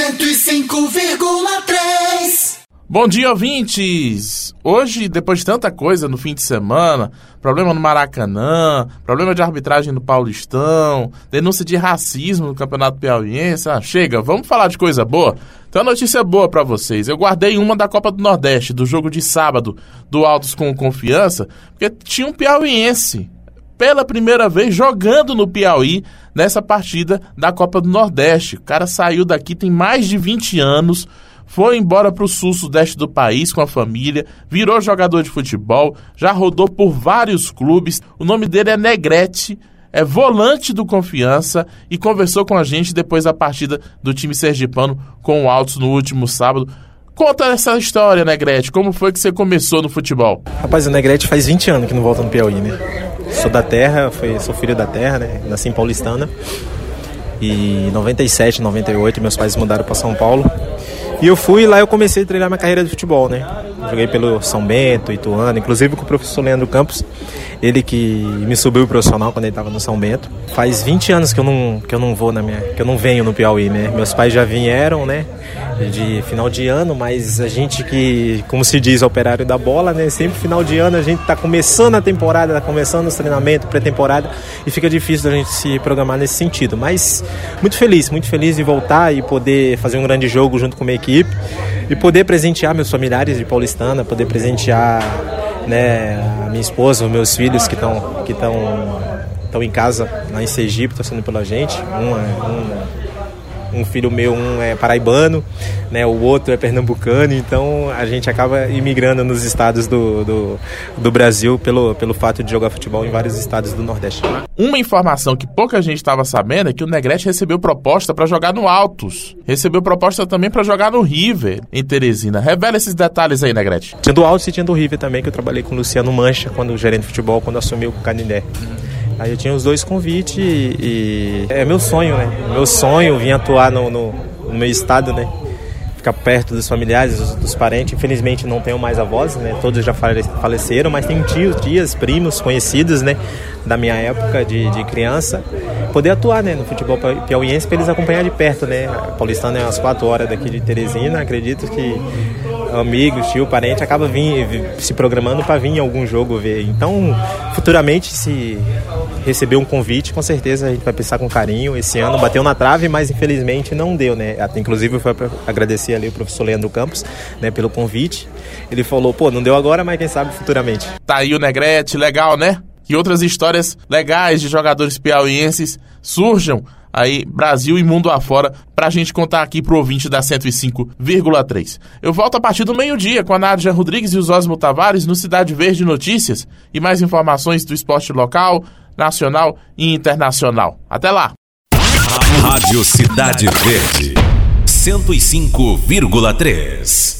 105,3. Bom dia, ouvintes! Hoje, depois de tanta coisa no fim de semana, problema no Maracanã, problema de arbitragem no Paulistão, denúncia de racismo no Campeonato Piauiense, ah, chega, vamos falar de coisa boa? Então, notícia boa para vocês. Eu guardei uma da Copa do Nordeste, do jogo de sábado do Altos com Confiança, porque tinha um piauiense pela primeira vez jogando no Piauí nessa partida da Copa do Nordeste. O cara saiu daqui tem mais de 20 anos foi embora para o sul-sudeste do país com a família, virou jogador de futebol, já rodou por vários clubes. O nome dele é Negrete, é volante do Confiança e conversou com a gente depois da partida do time sergipano com o Altos no último sábado. Conta essa história, Negrete. Como foi que você começou no futebol? Rapaz, o Negrete faz 20 anos que não volta no Piauí, né? Sou da terra, foi, sou filho da terra, né? Nasci em Paulistana. E em 97, 98, meus pais mudaram para São Paulo. E eu fui lá eu comecei a treinar minha carreira de futebol, né? Joguei pelo São Bento, Ituano, inclusive com o professor Leandro Campos, ele que me subiu profissional quando ele estava no São Bento. Faz 20 anos que eu não que eu não vou na minha, que eu não venho no Piauí, né? Meus pais já vieram, né? De final de ano, mas a gente que, como se diz, operário da bola, né? Sempre final de ano a gente tá começando a temporada, tá começando os treinamentos, pré-temporada e fica difícil a gente se programar nesse sentido. Mas muito feliz, muito feliz de voltar e poder fazer um grande jogo junto com a minha equipe e poder presentear meus familiares de Paulistana, poder presentear né, a minha esposa, os meus filhos que estão que estão estão em casa lá em Sergipe, torcendo pela gente. Um um filho meu, um é paraibano, né, o outro é pernambucano, então a gente acaba imigrando nos estados do, do, do, Brasil pelo, pelo fato de jogar futebol em vários estados do Nordeste. Uma informação que pouca gente estava sabendo é que o Negrete recebeu proposta para jogar no Altos, recebeu proposta também para jogar no River, em Teresina. Revela esses detalhes aí, Negrete. Tinha do Altos e tinha do River também, que eu trabalhei com o Luciano Mancha, quando gerente de futebol, quando assumiu o Canindé. Aí eu tinha os dois convites e, e é meu sonho, né? Meu sonho vir atuar no, no, no meu estado, né? Ficar perto dos familiares, dos, dos, parentes. Infelizmente não tenho mais avós, né? Todos já faleceram, mas tenho tios, tias, primos, conhecidos, né? Da minha época de, de criança. Poder atuar, né? No futebol piauiense para eles acompanhar de perto, né? Paulistano é umas quatro horas daqui de Teresina. Acredito que amigos, tio, parente, acaba vir, se programando para vir em algum jogo ver. Então, futuramente, se receber um convite, com certeza a gente vai pensar com carinho. Esse ano bateu na trave, mas infelizmente não deu, né? Inclusive foi agradecer ali o professor Leandro Campos, né, pelo convite. Ele falou, pô, não deu agora, mas quem sabe futuramente. Tá aí o Negrete, legal, né? Que outras histórias legais de jogadores piauienses surjam aí Brasil e mundo afora pra gente contar aqui pro ouvinte da 105,3. Eu volto a partir do meio-dia com a Nádia Rodrigues e os Osmo Tavares no Cidade Verde Notícias e mais informações do esporte local, nacional e internacional. Até lá! Rádio Cidade Verde 105,3